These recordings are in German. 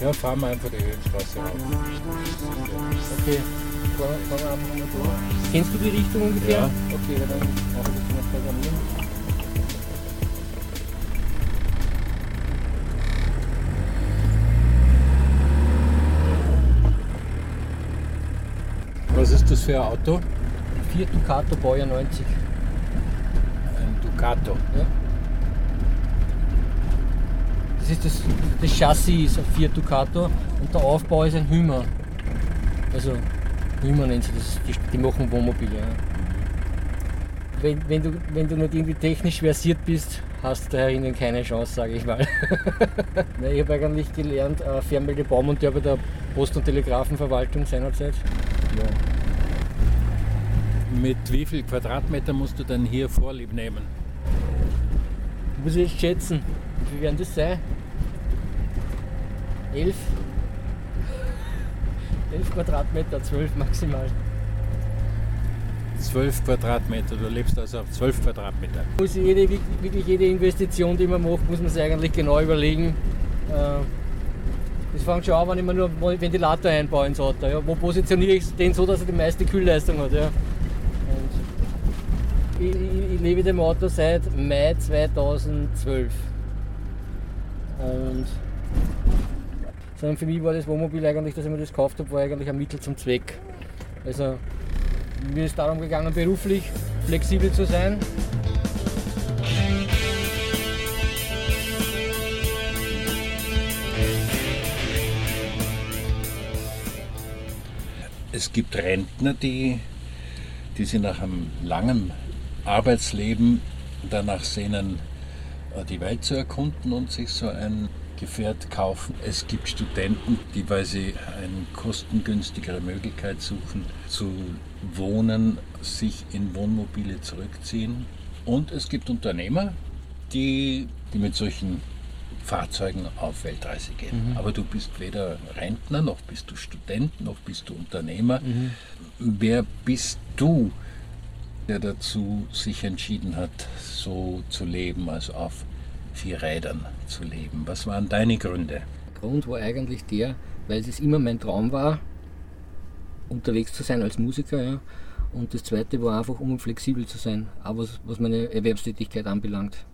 Ja, fahren wir einfach die Höhenstraße auf. Okay, fahren fahren wir einfach mal durch. Kennst du die Richtung ungefähr? Ja. Okay, dann machen wir das mal programmieren. Was ist das für ein Auto? Fiat Ducato Baujahr 90. Ducato. Ja. Das ist das, das Chassis ist ein Fiat Ducato und der Aufbau ist ein Hümer. Also Hümer nennt sie das, die, die machen Wohnmobile. Ja. Wenn, wenn, du, wenn du nicht irgendwie technisch versiert bist, hast du da herinnen keine Chance, sage ich mal. Ich habe eigentlich gelernt, äh, Fernmeldebaummonteur bei der Post- und Telegrafenverwaltung seinerzeit. Ja. Mit wie viel Quadratmeter musst du denn hier Vorlieb nehmen? Muss ich jetzt schätzen. Wie werden das sein? Elf? Elf Quadratmeter, zwölf maximal. 12 Quadratmeter, du lebst also auf 12 Quadratmeter. Muss jede, wirklich jede Investition, die man macht, muss man sich eigentlich genau überlegen. Äh, Das fängt schon an, wenn ich mir nur einen Ventilator einbaue ins Auto. Ja. Wo positioniere ich den so, dass er die meiste Kühlleistung hat? Ja. Lebe dem Auto seit Mai 2012. Und sondern für mich war das Wohnmobil eigentlich, dass ich mir das gekauft habe, war eigentlich ein Mittel zum Zweck. Also mir ist darum gegangen, beruflich flexibel zu sein. Es gibt Rentner, die, die sich nach einem langen Arbeitsleben danach sehnen, äh, die Welt zu erkunden und sich so ein Gefährt kaufen. Es gibt Studenten, die, weil sie eine kostengünstigere Möglichkeit suchen, zu wohnen, sich in Wohnmobile zurückziehen. Und es gibt Unternehmer, die, die mit solchen Fahrzeugen auf Weltreise gehen. Aber du bist weder Rentner, noch bist du Student, noch bist du Unternehmer. Wer bist du, der dazu sich entschieden hat, so zu leben, also auf vier Rädern zu leben? Was waren deine Gründe? Der Grund war eigentlich der, weil es immer mein Traum war, unterwegs zu sein als Musiker. Ja. Und das zweite war einfach, um flexibel zu sein, auch was, was meine Erwerbstätigkeit anbelangt.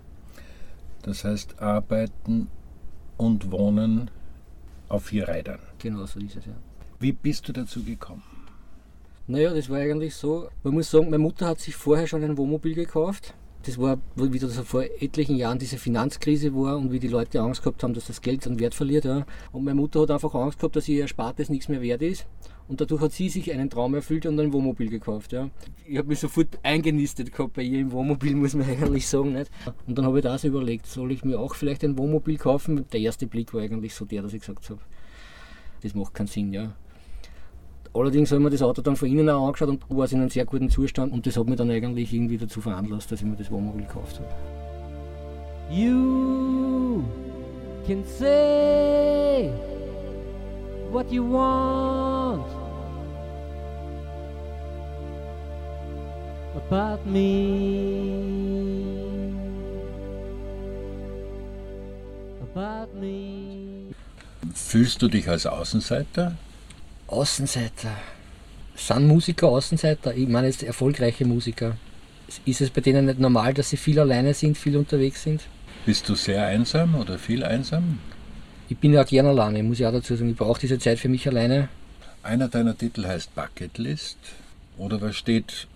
Das heißt, arbeiten und wohnen auf vier Rädern. Genau so ist es ja. Wie bist du dazu gekommen? Naja, das war eigentlich so. Man muss sagen, meine Mutter hat sich vorher schon ein Wohnmobil gekauft. Das war, wie das vor etlichen Jahren diese Finanzkrise war und wie die Leute Angst gehabt haben, dass das Geld an Wert verliert. Ja. Und meine Mutter hat einfach Angst gehabt, dass ihr Erspartes nichts mehr wert ist. Und dadurch hat sie sich einen Traum erfüllt und ein Wohnmobil gekauft. Ja. Ich habe mich sofort eingenistet gehabt bei ihr im Wohnmobil, muss man eigentlich sagen. Nicht? Und dann habe ich das überlegt, soll ich mir auch vielleicht ein Wohnmobil kaufen? Der erste Blick war eigentlich so der, dass ich gesagt habe, das macht keinen Sinn. Ja. Allerdings habe ich mir das Auto dann von innen auch angeschaut und war es in einem sehr guten Zustand und das hat mich dann eigentlich irgendwie dazu veranlasst, dass ich mir das Wohnmobil gekauft habe. You can say what you want about me. About me. Fühlst du dich als Außenseiter? Außenseiter. Sind Musiker Außenseiter? Ich meine jetzt erfolgreiche Musiker. Ist es bei denen nicht normal, dass sie viel alleine sind, viel unterwegs sind? Bist du sehr einsam oder viel einsam? Ich bin ja auch gern alleine, muss ich auch dazu sagen. Ich brauche diese Zeit für mich alleine. Einer deiner Titel heißt Bucketlist. Oder was steht,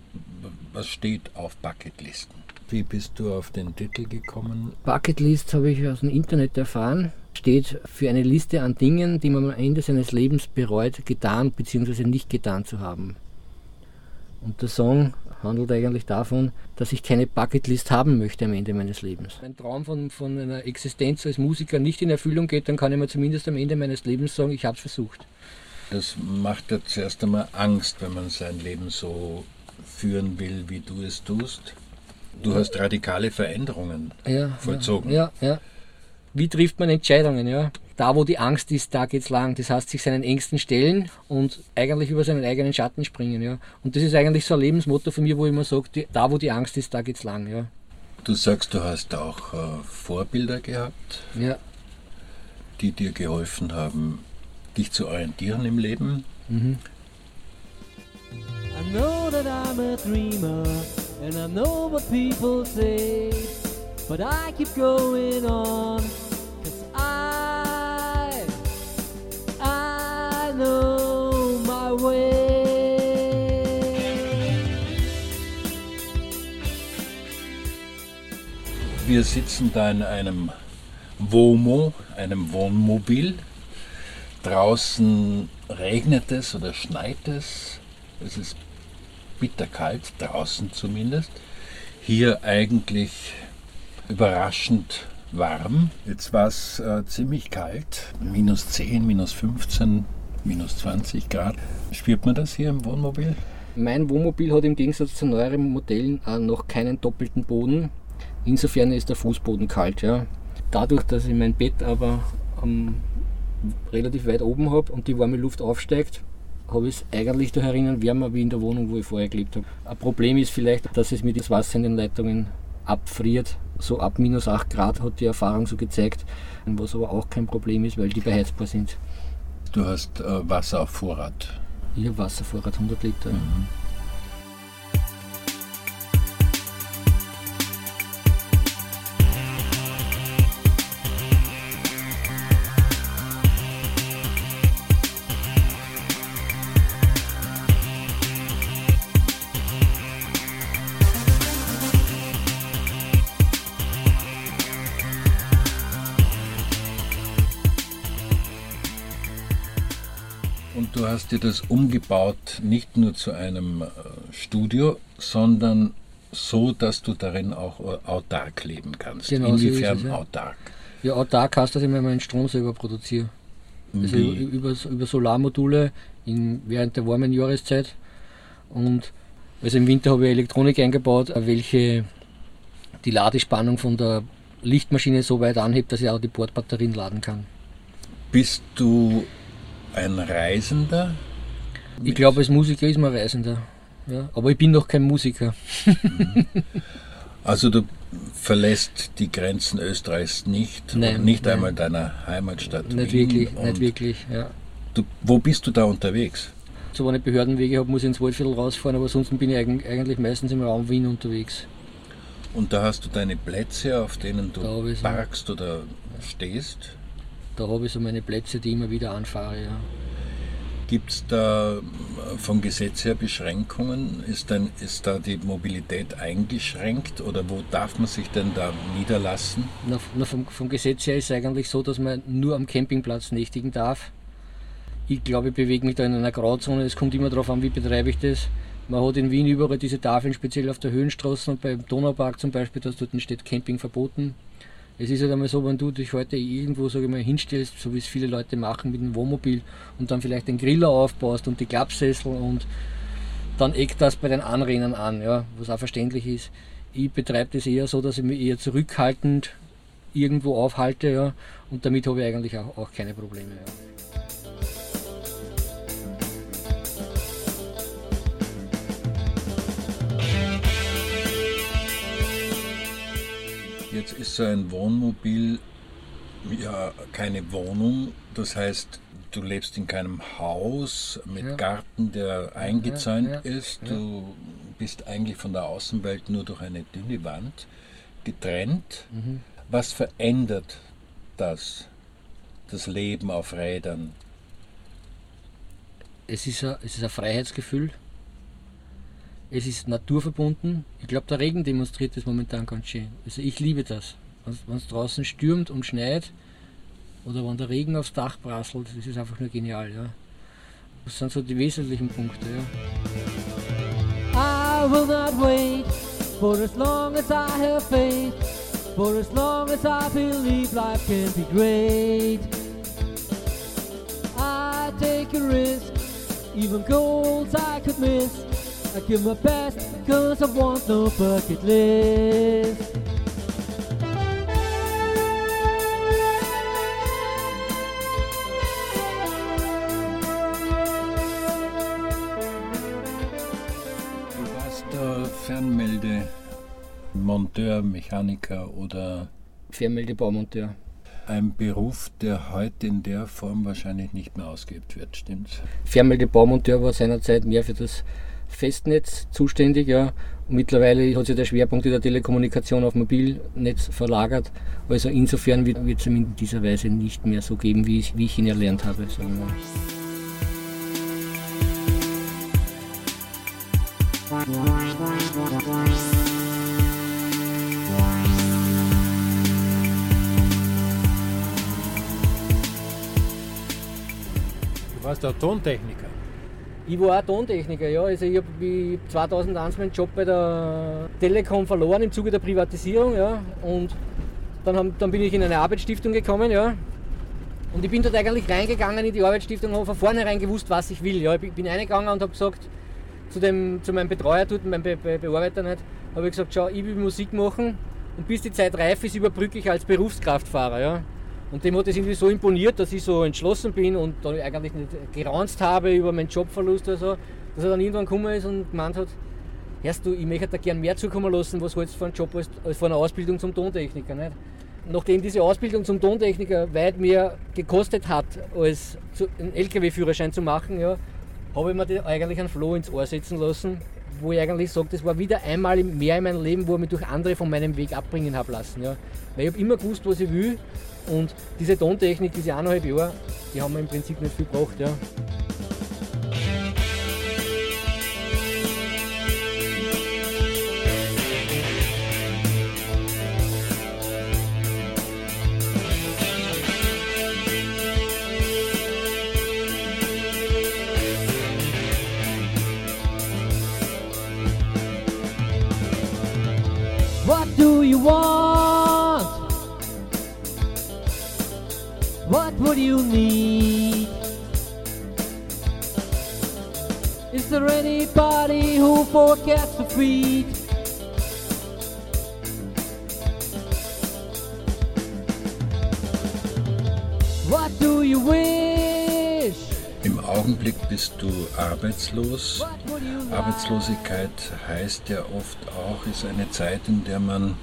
was steht auf Bucketlisten? Wie bist du auf den Titel gekommen? Bucketlist habe ich aus dem Internet erfahren. Steht für eine Liste an Dingen, die man am Ende seines Lebens bereut, getan bzw. nicht getan zu haben. Und der Song handelt eigentlich davon, dass ich keine Bucketlist haben möchte am Ende meines Lebens. Wenn ein Traum von, von einer Existenz als Musiker nicht in Erfüllung geht, dann kann ich mir zumindest am Ende meines Lebens sagen, ich habe es versucht. Das macht ja zuerst einmal Angst, wenn man sein Leben so führen will, wie du es tust. Du hast radikale Veränderungen Ja, vollzogen. Ja, ja. Wie trifft man Entscheidungen? Ja? Da, wo die Angst ist, da geht's lang. Das heißt, sich seinen Ängsten stellen und eigentlich über seinen eigenen Schatten springen. Ja? Und das ist eigentlich so ein Lebensmotto für mich, wo ich immer sage, die- da, wo die Angst ist, da geht's lang. Ja? Du sagst, du hast auch äh, Vorbilder gehabt, Ja. die dir geholfen haben, dich zu orientieren im Leben. Mhm. I know that I'm a dreamer, and I know what people say, but I keep going on, cause I, I know my way. Wir sitzen da in einem Womo, einem Wohnmobil. Draußen regnet es oder schneit es. Es ist bitterkalt, draußen zumindest. Hier eigentlich überraschend warm. Jetzt war es äh, ziemlich kalt, minus 10, minus 15, minus 20 Grad. Spürt man das hier im Wohnmobil? Mein Wohnmobil hat im Gegensatz zu neueren Modellen auch noch keinen doppelten Boden. Insofern ist der Fußboden kalt. Ja. Dadurch, dass ich mein Bett aber ähm, relativ weit oben habe und die warme Luft aufsteigt, habe ich es eigentlich da herinnen wärmer wie in der Wohnung, wo ich vorher gelebt habe. Ein Problem ist vielleicht, dass es mir das Wasser in den Leitungen abfriert. So ab minus 8 Grad hat die Erfahrung so gezeigt, was aber auch kein Problem ist, weil die beheizbar sind. Du hast äh, Wasser auf Vorrat. Ich habe Wasservorrat 100 Liter. Und du hast dir das umgebaut, nicht nur zu einem äh, Studio, sondern so, dass du darin auch äh, autark leben kannst. Genau, so Inwiefern es, ja. autark? Ja, autark heißt, dass ich mir meinen Strom selber produziere. Also über, über Solarmodule in, während der warmen Jahreszeit. Und also im Winter habe ich Elektronik eingebaut, äh, welche die Ladespannung von der Lichtmaschine so weit anhebt, dass ich auch die Bordbatterien laden kann. Bist du ein Reisender? Ich glaube, als Musiker ist man Reisender. Ja, aber ich bin noch kein Musiker. Also du verlässt die Grenzen Österreichs nicht, Nein, nicht nein. einmal deiner Heimatstadt Nicht Wien. wirklich, nicht wirklich. Ja. Du, wo bist du da unterwegs? So, wenn ich Behördenwege habe, muss ich ins Waldviertel rausfahren, aber sonst bin ich eigen- eigentlich meistens im Raum Wien unterwegs. Und da hast du deine Plätze, auf denen du parkst oder stehst. Da habe ich so meine Plätze, die ich immer wieder anfahre. Ja. Gibt es da vom Gesetz her Beschränkungen? Ist, denn, ist da die Mobilität eingeschränkt oder wo darf man sich denn da niederlassen? Na, na, vom, vom Gesetz her ist es eigentlich so, dass man nur am Campingplatz nächtigen darf. Ich glaube, ich bewege mich da in einer Grauzone. Es kommt immer darauf an, wie betreibe ich das. Man hat in Wien überall diese Tafeln, speziell auf der Höhenstraße und beim Donaupark zum Beispiel, dass dort steht Camping verboten. Es ist halt einmal so, wenn du dich heute irgendwo, sage ich mal, hinstellst, so wie es viele Leute machen mit dem Wohnmobil und dann vielleicht den Griller aufbaust und die Klappsessel und dann eckt das bei den Anrainern an, ja, was auch verständlich ist. Ich betreibe das eher so, dass ich mich eher zurückhaltend irgendwo aufhalte ja, und damit habe ich eigentlich auch, auch keine Probleme. Ja. Jetzt ist so ein Wohnmobil ja keine Wohnung, das heißt, du lebst in keinem Haus mit Ja. Garten, der eingezäunt ja, ist. ja. Du bist eigentlich von der Außenwelt nur durch eine dünne Wand getrennt. Mhm. Was verändert das, das Leben auf Rädern? Es, ist ein, es ist ein Freiheitsgefühl. Es ist naturverbunden. Ich glaube, der Regen demonstriert das momentan ganz schön. Also ich liebe das. Wenn es draußen stürmt und schneit oder wenn der Regen aufs Dach prasselt, das ist einfach nur genial. Ja. Das sind so die wesentlichen Punkte. Ja. I will not wait for as long as I have faith, for as long as I believe life can be great. I take a risk, even goals I could miss. I give my best because I want no bucket list. Du warst der Fernmeldemonteur Elektriker, Mechaniker oder Fernmeldebaumonteur. ein Beruf, der heute in der Form wahrscheinlich nicht mehr ausgeübt wird, stimmt's? Fernmeldebaumonteur war seinerzeit mehr für das Festnetz zuständig. Ja. Mittlerweile hat sich der Schwerpunkt in der Telekommunikation auf Mobilnetz verlagert. Also insofern wird es in dieser Weise nicht mehr so geben, wie ich, wie ich ihn erlernt habe. Du warst der Tontechniker. Ich war auch Tontechniker, ja. Also ich habe 2001 meinen Job bei der Telekom verloren im Zuge der Privatisierung, ja. Und dann, haben, dann bin ich in eine Arbeitsstiftung gekommen, ja. Und ich bin dort eigentlich reingegangen in die Arbeitsstiftung und habe von vornherein gewusst, was ich will. Ja. Ich bin reingegangen und habe gesagt, zu, dem, zu meinem Betreuer dort, meinem Be Be Bearbeiter nicht, habe ich gesagt, schau, ich will Musik machen und bis die Zeit reif ist, überbrücke ich als Berufskraftfahrer. Ja. Und dem hat es irgendwie so imponiert, dass ich so entschlossen bin und dann eigentlich nicht geraunzt habe über meinen Jobverlust oder so, dass er dann irgendwann gekommen ist und gemeint hat, Hörst du, ich möchte da gern mehr zukommen lassen, was hältst du von einem Job als, als von einer Ausbildung zum Tontechniker. Nicht? Nachdem diese Ausbildung zum Tontechniker weit mehr gekostet hat, als einen LKW-Führerschein zu machen, ja, habe ich mir eigentlich einen Floh ins Ohr setzen lassen, wo ich eigentlich sage, das war wieder einmal mehr in meinem Leben, wo ich mich durch andere von meinem Weg abbringen habe lassen. Ja. Weil ich habe immer gewusst, was ich will und diese Tontechnik, diese eineinhalb Jahre, die haben mir im Prinzip nicht viel gebracht. Ja. Arbeitslos. Arbeitslosigkeit heißt ja oft auch, ist eine Zeit, in der man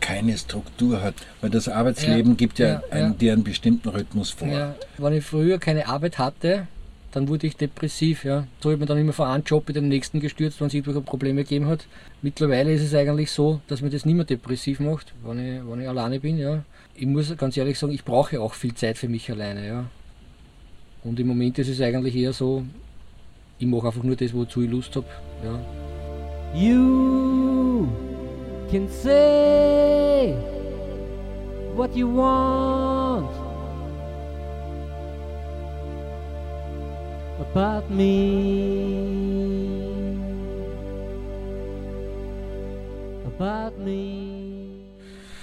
keine Struktur hat. Weil das Arbeitsleben Ja, gibt ja, ja, einen, ja. dir einen bestimmten Rhythmus vor. Ja, wenn ich früher keine Arbeit hatte, dann wurde ich depressiv. Ja. So habe ich mir dann immer von einem Job in den nächsten gestürzt, wenn es irgendwelche Probleme gegeben hat. Mittlerweile ist es eigentlich so, dass mir das nicht mehr depressiv macht, wenn ich, wenn ich alleine bin. Ja. Ich muss ganz ehrlich sagen, ich brauche auch viel Zeit für mich alleine. Ja. Und im Moment ist es eigentlich eher so, ich mache einfach nur das, wozu ich Lust habe. Ja. You can say what you want about me. About me.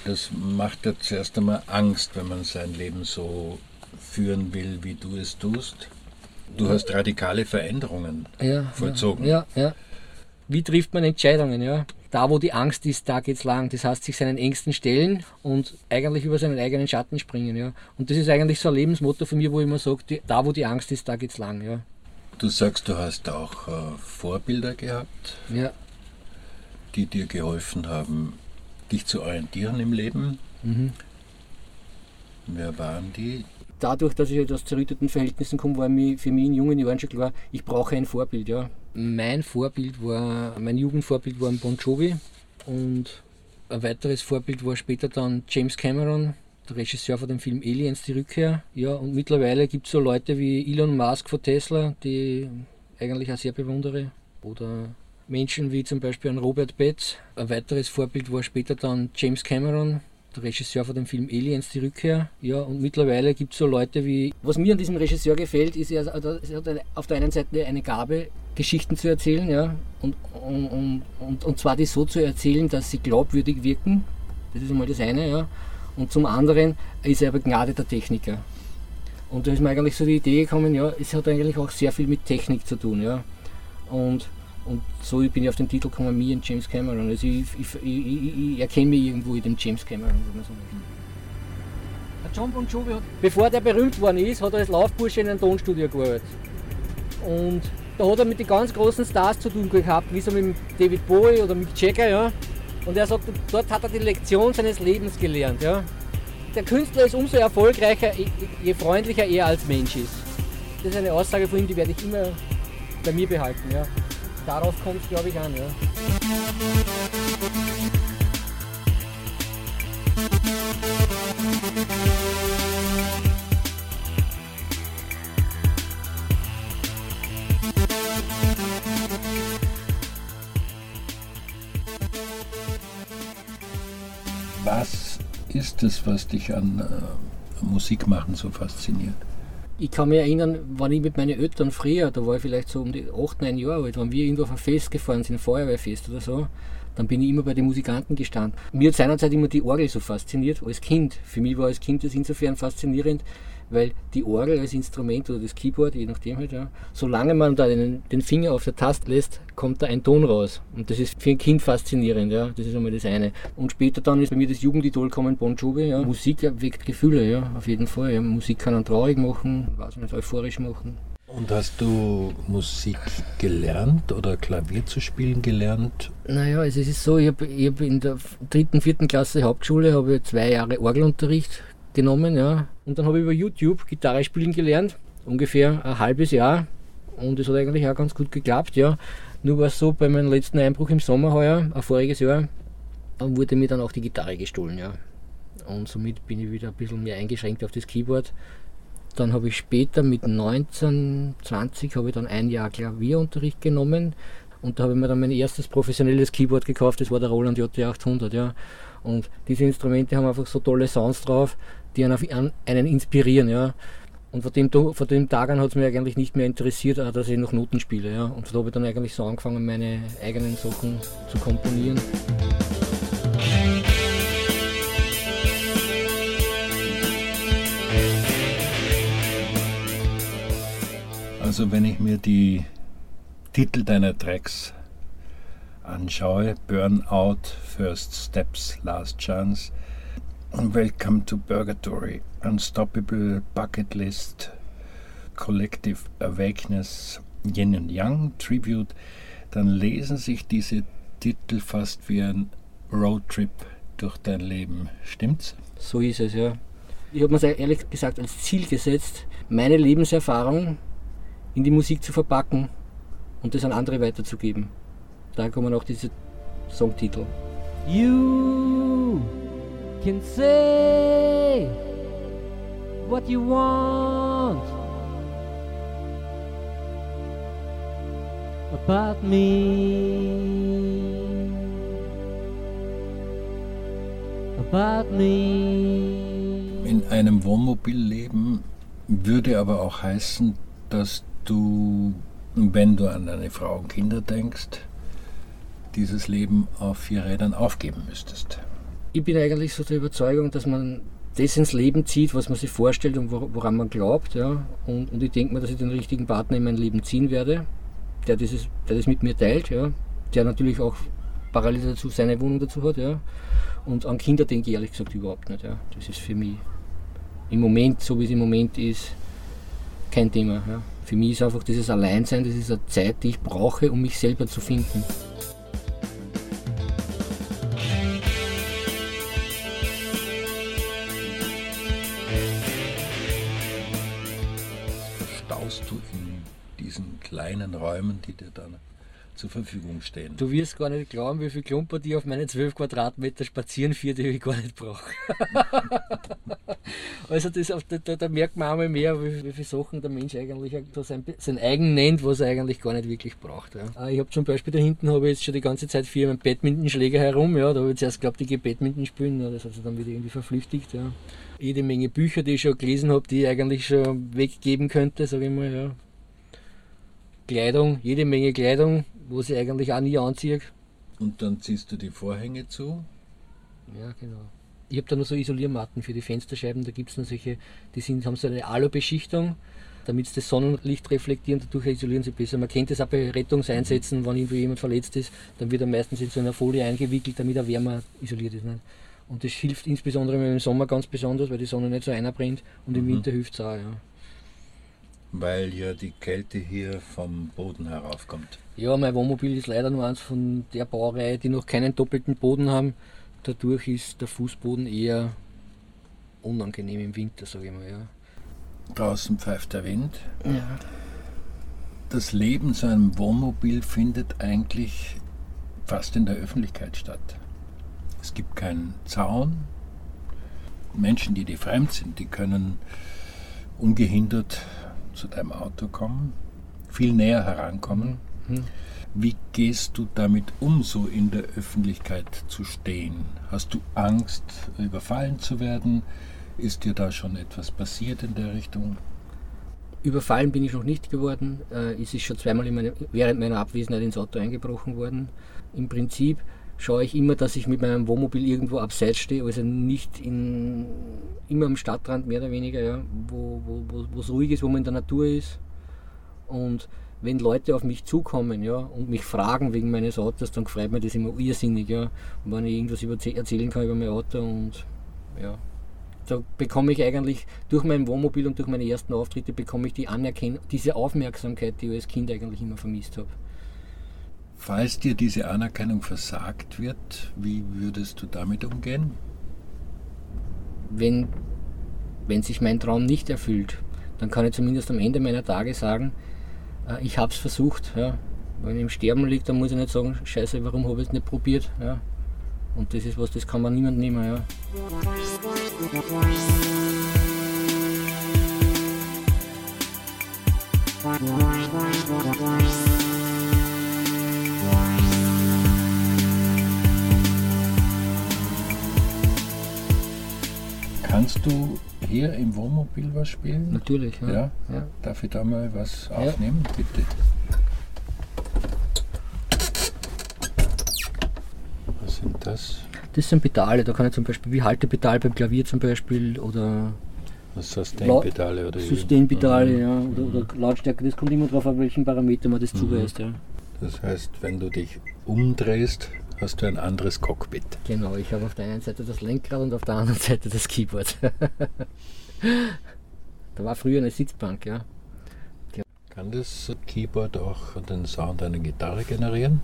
Das macht ja zuerst einmal Angst, wenn man sein Leben so führen will, wie du es tust. Du hast radikale Veränderungen Ja, vollzogen. Ja, ja. Wie trifft man Entscheidungen? Ja? Da, wo die Angst ist, da geht's lang. Das heißt, sich seinen Ängsten stellen und eigentlich über seinen eigenen Schatten springen. Ja? Und das ist eigentlich so ein Lebensmotto von mir, wo ich immer sage, da, wo die Angst ist, da geht's lang. Ja? Du sagst, du hast auch äh, Vorbilder gehabt, Ja. die dir geholfen haben, dich zu orientieren im Leben. Mhm. Wer waren die? Dadurch, dass ich halt aus zerrütteten Verhältnissen komme, war mir, für mich in jungen Jahren schon klar, ich brauche ein Vorbild. Ja? Mein Vorbild war, mein Jugendvorbild war ein Bon Jovi und ein weiteres Vorbild war später dann James Cameron, der Regisseur von dem Film Aliens, die Rückkehr. Ja, und mittlerweile gibt es so Leute wie Elon Musk von Tesla, die ich eigentlich auch sehr bewundere. Oder Menschen wie zum Beispiel ein Robert Betz. Ein weiteres Vorbild war später dann James Cameron, der Regisseur von dem Film Aliens, die Rückkehr. Ja, und mittlerweile gibt es so Leute wie. Was mir an diesem Regisseur gefällt, ist, er, hat auf der einen Seite eine Gabe, Geschichten zu erzählen, ja, und, und, und, und, zwar die so zu erzählen, dass sie glaubwürdig wirken. Das ist einmal das eine, ja. Und zum anderen ist er begnadeter Techniker. Und da ist mir eigentlich so die Idee gekommen, ja, es hat eigentlich auch sehr viel mit Technik zu tun, ja. Und, und so bin ich auf den Titel gekommen, Me und James Cameron. Also ich, ich, ich, ich, erkenne mich irgendwo in dem James Cameron, wenn man so. Der John Bon Jovi hat, bevor der berühmt geworden ist, hat er als Laufbursche in einem Tonstudio gearbeitet. Und da hat er mit den ganz großen Stars zu tun gehabt, wie so mit David Bowie oder Mick Jagger, ja. Und er sagt, dort hat er die Lektion seines Lebens gelernt. Ja. Der Künstler ist umso erfolgreicher, je freundlicher er als Mensch ist. Das ist eine Aussage von ihm, die werde ich immer bei mir behalten. Ja. Darauf kommt es, glaube ich, an. Ja. Was ist es, was dich an äh, Musikmachen so fasziniert? Ich kann mich erinnern, wann ich mit meinen Eltern früher, da war ich vielleicht so um die 8, 9 Jahre alt, wenn wir irgendwo auf ein Fest gefahren sind, Feuerwehrfest oder so, dann bin ich immer bei den Musikanten gestanden. Mir hat seinerzeit immer die Orgel so fasziniert, als Kind. Für mich war als Kind das insofern faszinierend, weil die Orgel als Instrument oder das Keyboard, je nachdem halt, ja, solange man da den, den, Finger auf der Taste lässt, kommt da ein Ton raus. Und das ist für ein Kind faszinierend, ja, das ist einmal das eine. Und später dann ist bei mir das Jugendidol kommen, Bon Jovi, ja. Musik weckt Gefühle, ja, auf jeden Fall. Ja. Musik kann einen traurig machen, weiß nicht, euphorisch machen. Und hast du Musik gelernt oder Klavier zu spielen gelernt? Naja, also es ist so, ich habe hab in der dritten, vierten Klasse Hauptschule habe zwei Jahre Orgelunterricht genommen, ja. Und dann habe ich über YouTube Gitarre spielen gelernt, ungefähr ein halbes Jahr. Und es hat eigentlich auch ganz gut geklappt, ja. Nur war es so, bei meinem letzten Einbruch im Sommer heuer, voriges Jahr, wurde mir dann auch die Gitarre gestohlen, ja. Und somit bin ich wieder ein bisschen mehr eingeschränkt auf das Keyboard. Dann habe ich später mit 19, 20 habe ich dann ein Jahr Klavierunterricht genommen und da habe ich mir dann mein erstes professionelles Keyboard gekauft, das war der Roland JT800, ja. Und diese Instrumente haben einfach so tolle Sounds drauf, die einen, einen inspirieren, ja. Und von dem, von dem Tag an hat es mich eigentlich nicht mehr interessiert, dass ich noch Noten spiele. Ja. Und so habe ich dann eigentlich so angefangen, meine eigenen Sachen zu komponieren. Also wenn ich mir die Titel deiner Tracks anschaue, Burnout, First Steps, Last Chance, Welcome to Purgatory, Unstoppable Bucket List, Collective Awakeness, Yin and Yang, Tribute, dann lesen sich diese Titel fast wie ein Roadtrip durch dein Leben. Stimmt's? So ist es, ja. Ich habe mir ehrlich gesagt als Ziel gesetzt, meine Lebenserfahrung in die Musik zu verpacken und das an andere weiterzugeben. Da kommen auch diese Songtitel. You can say what you want about me. About me. In einem Wohnmobil leben würde aber auch heißen, dass du, wenn du an deine Frau und Kinder denkst, dieses Leben auf vier Rädern aufgeben müsstest ich bin eigentlich so der Überzeugung, dass man das ins Leben zieht, was man sich vorstellt und woran man glaubt. Ja. Und, und ich denke mir, dass ich den richtigen Partner in mein Leben ziehen werde, der, dieses, der das mit mir teilt, ja. der natürlich auch parallel dazu seine Wohnung dazu hat. Ja. Und an Kinder denke ich ehrlich gesagt überhaupt nicht. Ja. Das ist für mich im Moment, so wie es im Moment ist, kein Thema. Ja. Für mich ist einfach dieses Alleinsein, das ist eine Zeit, die ich brauche, um mich selber zu finden. Kleinen Räumen, die dir dann zur Verfügung stehen. Du wirst gar nicht glauben, wie viel Klumper die auf meine 12 Quadratmeter spazieren für, die ich gar nicht brauche. also das, da, da, merkt man einmal mehr, wie, wie viele Sachen der Mensch eigentlich so sein, sein eigen nennt, was er eigentlich gar nicht wirklich braucht. Ja. Ah, ich habe zum Beispiel da hinten habe ich jetzt schon die ganze Zeit vier meinen Badmintonschläger herum. Ja. Da habe ich zuerst geglaubt, ich gehe Badminton spielen. Das hat sich dann wieder irgendwie verflüchtigt. Ja. Jede Menge Bücher, die ich schon gelesen habe, die ich eigentlich schon weggeben könnte, sage ich mal. Ja. Kleidung, jede Menge Kleidung, wo sie eigentlich auch nie anziehe. Und dann ziehst du die Vorhänge zu? Ja, genau. Ich habe da noch so Isoliermatten für die Fensterscheiben, da gibt es noch solche, die sind, haben so eine Alubeschichtung, damit sie das Sonnenlicht reflektieren, dadurch isolieren sie besser. Man kennt das auch bei Rettungseinsätzen, wenn irgendwo jemand verletzt ist, dann wird er meistens in so einer Folie eingewickelt, damit er wärmer isoliert ist. Nicht? Und das hilft insbesondere im Sommer ganz besonders, weil die Sonne nicht so einer brennt und im mhm. Winter hilft es auch. Ja. Weil ja die Kälte hier vom Boden heraufkommt. Ja, mein Wohnmobil ist leider nur eins von der Baureihe, die noch keinen doppelten Boden haben. Dadurch ist der Fußboden eher unangenehm im Winter, sage ich mal. Ja. Draußen pfeift der Wind. Ja. Das Leben so einem Wohnmobil findet eigentlich fast in der Öffentlichkeit statt. Es gibt keinen Zaun. Menschen, die dir fremd sind, die können ungehindert zu deinem Auto kommen, viel näher herankommen. Mhm. Wie gehst du damit um, so in der Öffentlichkeit zu stehen? Hast du Angst, überfallen zu werden? Ist dir da schon etwas passiert in der Richtung? Überfallen bin ich noch nicht geworden. Äh, es ist schon zweimal in meine, während meiner Abwesenheit ins Auto eingebrochen worden. Im Prinzip schaue ich immer, dass ich mit meinem Wohnmobil irgendwo abseits stehe, also nicht in, immer am Stadtrand mehr oder weniger, ja, wo es wo, ruhig ist, wo man in der Natur ist. Und wenn Leute auf mich zukommen ja, und mich fragen wegen meines Autos, dann freut mich das immer irrsinnig. Ja, und wenn ich irgendwas über, erzählen kann über mein Auto und ja, da bekomme ich eigentlich durch mein Wohnmobil und durch meine ersten Auftritte bekomme ich die Anerkennung, diese Aufmerksamkeit, die ich als Kind eigentlich immer vermisst habe. Falls dir diese Anerkennung versagt wird, wie würdest du damit umgehen? Wenn, wenn sich mein Traum nicht erfüllt, dann kann ich zumindest am Ende meiner Tage sagen, äh, ich habe es versucht. Ja. Wenn ich im Sterben liegt, dann muss ich nicht sagen, scheiße, warum habe ich es nicht probiert. Ja. Und das ist was, das kann man niemand nehmen. Ja. Kannst du hier im Wohnmobil was spielen? Natürlich, ja. ja? ja. Darf ich da mal was aufnehmen, ja. bitte? Was sind das? Das sind Pedale, da kann ich zum Beispiel wie Haltepedal beim Klavier zum Beispiel oder Sustain-Pedale oder Sustain-Pedale, mhm. ja, oder, oder, Lautstärke, das kommt immer darauf an, welchen Parameter man das mhm. zuweist. Ja. Das heißt, wenn du dich umdrehst, hast du ein anderes Cockpit. Genau, ich habe auf der einen Seite das Lenkrad und auf der anderen Seite das Keyboard. da war früher eine Sitzbank, ja. Kann das Keyboard auch den Sound einer Gitarre generieren?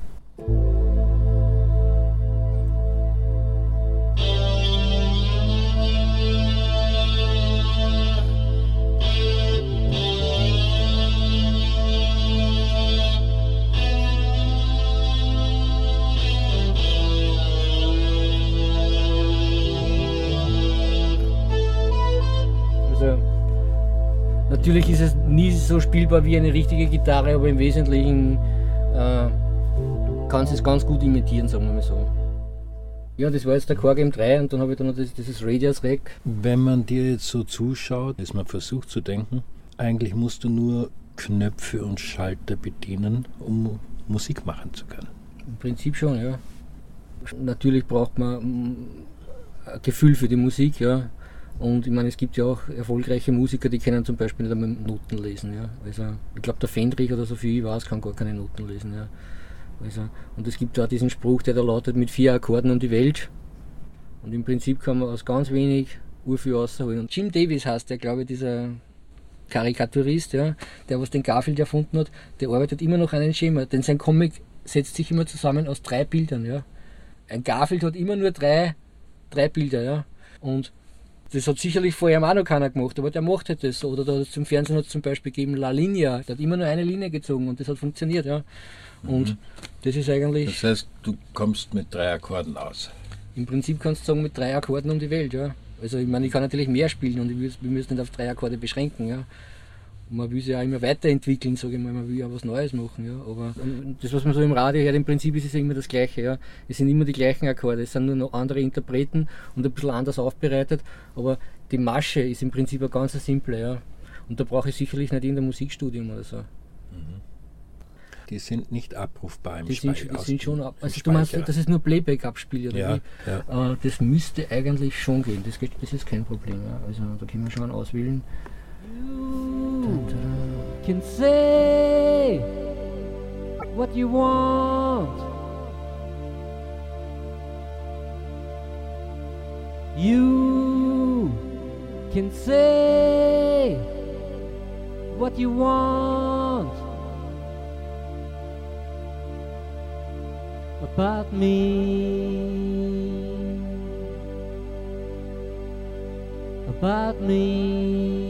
Natürlich ist es nie so spielbar wie eine richtige Gitarre, aber im Wesentlichen äh, kann es ganz gut imitieren, sagen wir mal so. Ja, das war jetzt der Korg M3 und dann habe ich dann noch das, dieses Radius Rack. Wenn man dir jetzt so zuschaut, ist man versucht zu denken, eigentlich musst du nur Knöpfe und Schalter bedienen, um Musik machen zu können. Im Prinzip schon, ja. Natürlich braucht man mm, ein Gefühl für die Musik, ja. Und ich meine, es gibt ja auch erfolgreiche Musiker, die können zum Beispiel nicht einmal Noten lesen. Ja. Also, ich glaube, der Fendrich oder so viel ich weiß, kann gar keine Noten lesen. Ja. Also, und es gibt auch diesen Spruch, der da lautet, mit vier Akkorden um die Welt. Und im Prinzip kann man aus ganz wenig urviel rausholen. Und Jim Davis heißt der, glaube ich, dieser Karikaturist, ja, der was den Garfield erfunden hat, der arbeitet immer noch an einem Schema. Denn sein Comic setzt sich immer zusammen aus drei Bildern. Ja. Ein Garfield hat immer nur drei, drei Bilder. Ja. Und das hat sicherlich vorher auch noch keiner gemacht, aber der macht halt das. Oder da zum Fernsehen hat es zum Beispiel gegeben La Linea, der hat immer nur eine Linie gezogen und das hat funktioniert, ja. Und mhm. das ist eigentlich. Das heißt, du kommst mit drei Akkorden aus. Im Prinzip kannst du sagen, mit drei Akkorden um die Welt, ja. Also ich meine, ich kann natürlich mehr spielen und ich, wir müssen nicht auf drei Akkorde beschränken, ja man will sich ja immer weiterentwickeln, sage ich mal, man will ja was Neues machen. Ja. Aber das, was man so im Radio hört, im Prinzip ist es immer das Gleiche. Ja. Es sind immer die gleichen Akkorde, es sind nur noch andere Interpreten und ein bisschen anders aufbereitet, aber die Masche ist im Prinzip eine ganz simple. Ja. Und da brauche ich sicherlich nicht in der Musikstudium oder so. Mhm. Die sind nicht abrufbar im die sind, die sind schon ab, also du meinst, dass es nur Playback-Abspiel oder ja, wie? Ja. Äh, das müsste eigentlich schon gehen, das, geht, das ist kein Problem. Ja. Also da können wir schon auswählen. You can say what you want. You can say what you want about me. About me.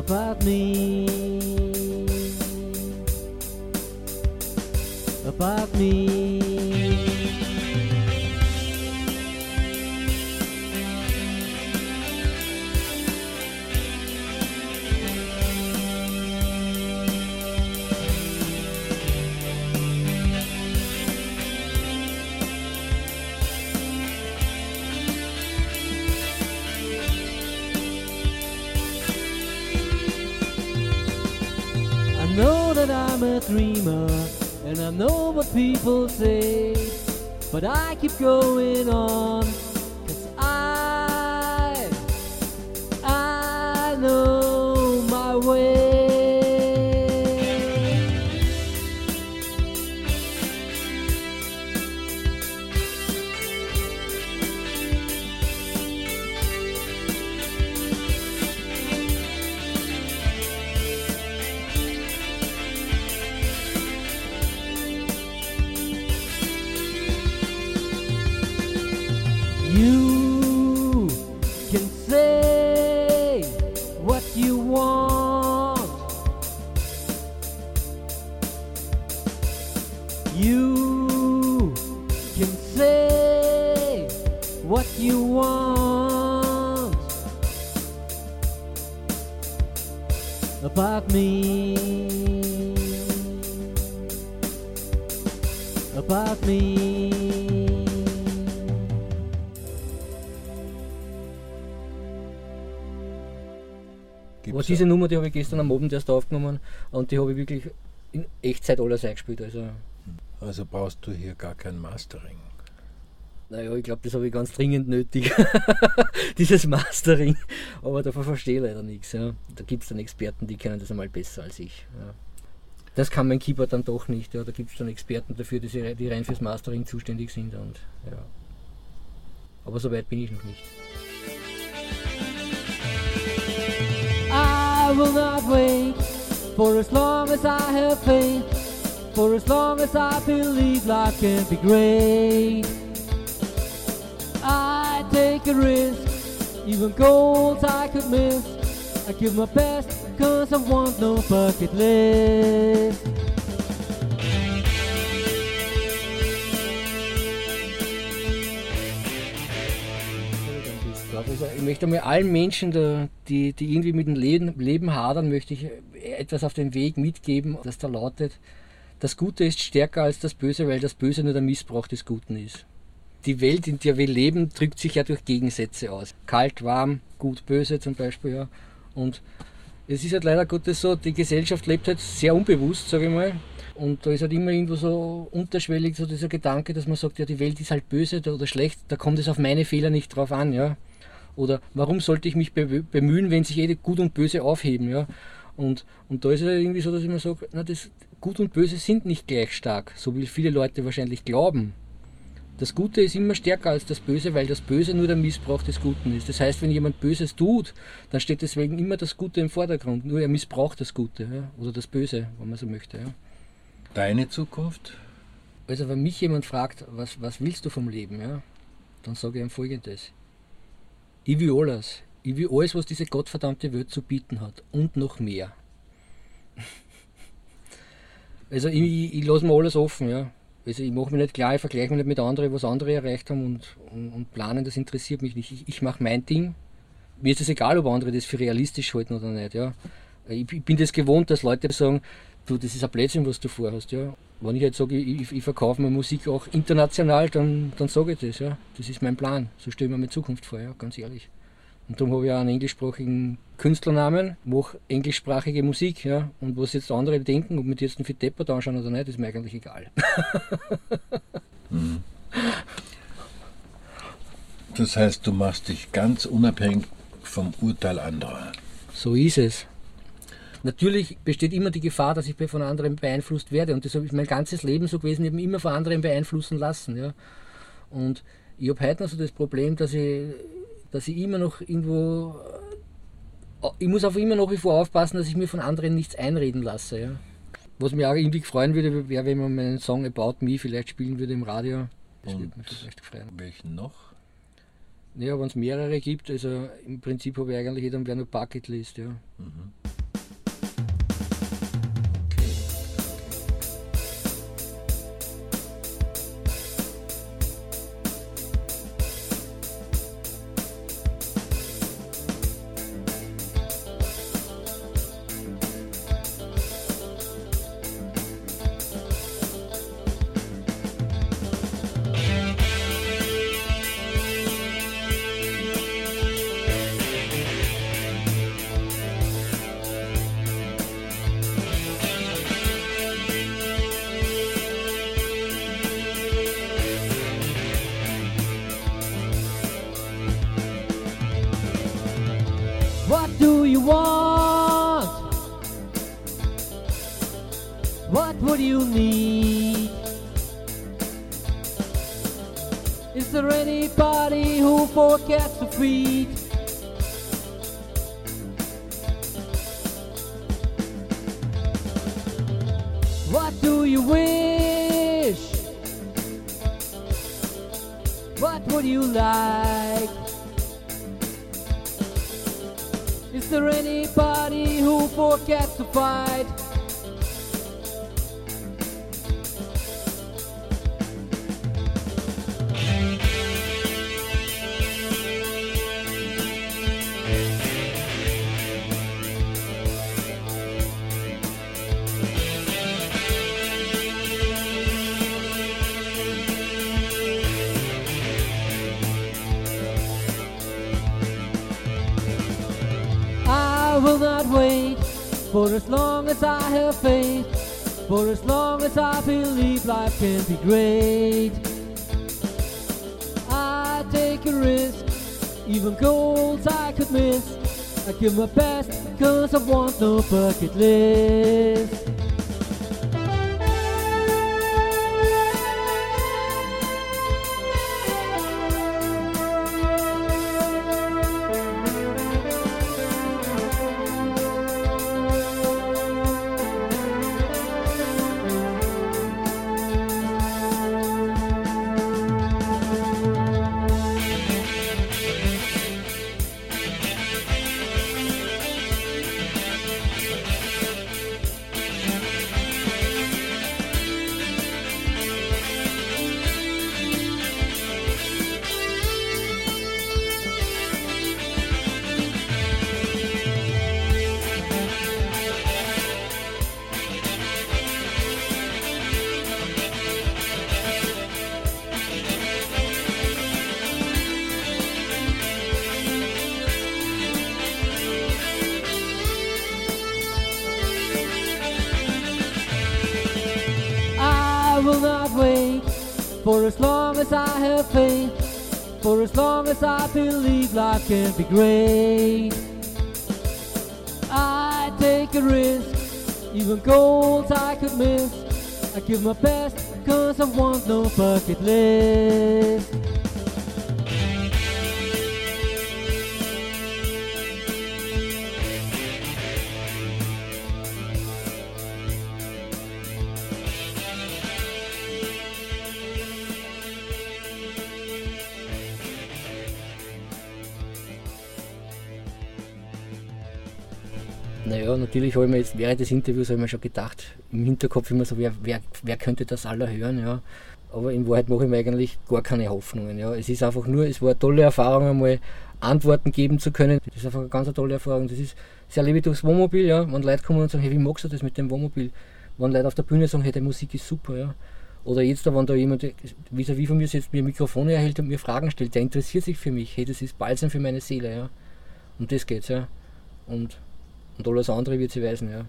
About me. About me. People say, but I keep going on, You diese Nummer, die habe ich gestern am Abend erst aufgenommen und die habe ich wirklich in Echtzeit alles eingespielt. Also, Also brauchst du hier gar kein Mastering. naja, ich glaube, das habe ich ganz dringend nötig, dieses Mastering. Aber davon verstehe ich leider nichts. Ja. Da gibt es dann Experten, die kennen das einmal besser als ich. Ja. Das kann mein Keyboard dann doch nicht. Ja. Da gibt es dann Experten dafür, die, sie- die rein fürs Mastering zuständig sind. Und, ja. Aber so weit bin ich noch nicht. Will not wait for as long as I have faith, for as long as I believe life can be great. I take a risk, even goals I could miss. I give my best, cause I want no bucket list. Ich möchte mal allen Menschen, die, die irgendwie mit dem Leben, hadern, möchte ich etwas auf den Weg mitgeben, das da lautet, das Gute ist stärker als das Böse, weil das Böse nur der Missbrauch des Guten ist. Die Welt, in der wir leben, drückt sich ja durch Gegensätze aus. Kalt, warm, gut, böse zum Beispiel. Ja. Und es ist halt leider Gottes so, die Gesellschaft lebt halt sehr unbewusst, sage ich mal. Und da ist halt immer irgendwo so unterschwellig so dieser Gedanke, dass man sagt, ja, die Welt ist halt böse oder schlecht, da kommt es auf meine Fehler nicht drauf an, ja. Oder warum sollte ich mich be- bemühen, wenn sich jede Gut und Böse aufheben, ja. Und, und da ist es irgendwie so, dass ich mir sage, na, das Gut und Böse sind nicht gleich stark, so wie viele Leute wahrscheinlich glauben. Das Gute ist immer stärker als das Böse, weil das Böse nur der Missbrauch des Guten ist. Das heißt, wenn jemand Böses tut, dann steht deswegen immer das Gute im Vordergrund. Nur er missbraucht das Gute ja? oder das Böse, wenn man so möchte. Ja? Deine Zukunft? Also wenn mich jemand fragt, was, was willst du vom Leben, ja, dann sage ich ihm folgendes. Ich will alles. Ich will alles, was diese gottverdammte Welt zu bieten hat. Und noch mehr. Also ich, ich, lasse mir alles offen, ja. Also ich mache mir nicht klar, ich vergleiche mich nicht mit anderen, was andere erreicht haben und, und, und planen, das interessiert mich nicht. Ich, ich mache mein Ding. Mir ist es egal, ob andere das für realistisch halten oder nicht. Ja. Ich, ich bin das gewohnt, dass Leute sagen, du, das ist ein Blödsinn, was du vorhast. Ja. Wenn ich jetzt sage, ich, ich verkaufe meine Musik auch international, dann, dann sage ich das. Ja. Das ist mein Plan. So stelle ich mir meine Zukunft vor, ja, ganz ehrlich. Und darum habe ich auch einen englischsprachigen Künstlernamen, mache englischsprachige Musik. Ja. Und was jetzt andere denken, ob mir die jetzt einen Fit Deppert anschauen oder nicht, ist mir eigentlich egal. Mhm. Das heißt, du machst dich ganz unabhängig vom Urteil anderer. So ist es. Natürlich besteht immer die Gefahr, dass ich von anderen beeinflusst werde. Und das habe ich mein ganzes Leben so gewesen, mich immer von anderen beeinflussen lassen. Ja. Und ich habe heute noch so das Problem, dass ich dass ich immer noch irgendwo. Äh, ich muss auf immer noch wie vor aufpassen, dass ich mir von anderen nichts einreden lasse. Ja. Was mir auch irgendwie freuen würde, wäre, wenn man meinen Song About Me vielleicht spielen würde im Radio. Das würde mich vielleicht freuen. Welchen noch? Naja, wenn es mehrere gibt, also im Prinzip habe ich eigentlich jeder wäre nur Bucketlist, ja. Mhm. What do you want? What would you need? Is there anybody who forgets to feed? What do you wish? What would you like? there anybody who forgets to fight? As I have faith, for as long as I believe life can be great. I take a risk, even goals I could miss. I give my best, cause I want no bucket list. Life can be great. I take a risk, even goals I could miss. I give my best, cause I want no bucket list. Natürlich habe ich mir jetzt während des Interviews ich mir schon gedacht, im Hinterkopf immer so, wer, wer, wer könnte das aller hören, ja. Aber in Wahrheit mache ich mir eigentlich gar keine Hoffnungen. Ja. Es ist einfach nur, es war eine tolle Erfahrung, einmal Antworten geben zu können. Das ist einfach eine ganz tolle Erfahrung. Das ist, das erlebe durchs Wohnmobil, ja. Wenn Leute kommen und sagen, hey, wie magst du das mit dem Wohnmobil? Wenn Leute auf der Bühne sagen, hey, die Musik ist super, ja. Oder jetzt, wenn da jemand vis-à-vis von mir sitzt, mir Mikrofone erhält und mir Fragen stellt, der interessiert sich für mich. Hey, das ist Balsam für meine Seele, ja. Um das geht's, ja. Und, und alles andere wird sie weisen, ja.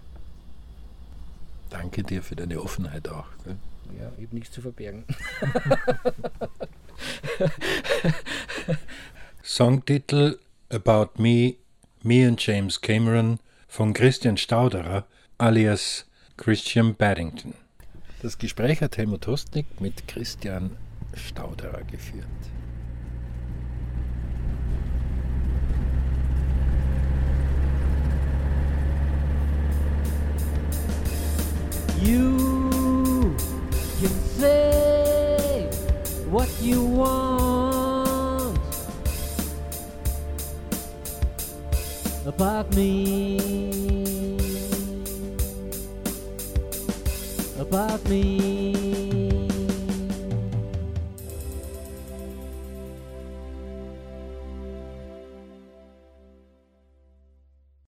Danke dir für deine Offenheit auch. Gell? Ja, ich habe nichts zu verbergen. Songtitel About Me, Me and James Cameron von Christian Stauderer alias Christian Paddington. Das Gespräch hat Helmut Hostnick mit Christian Stauderer geführt. You can say what you want about me. About me.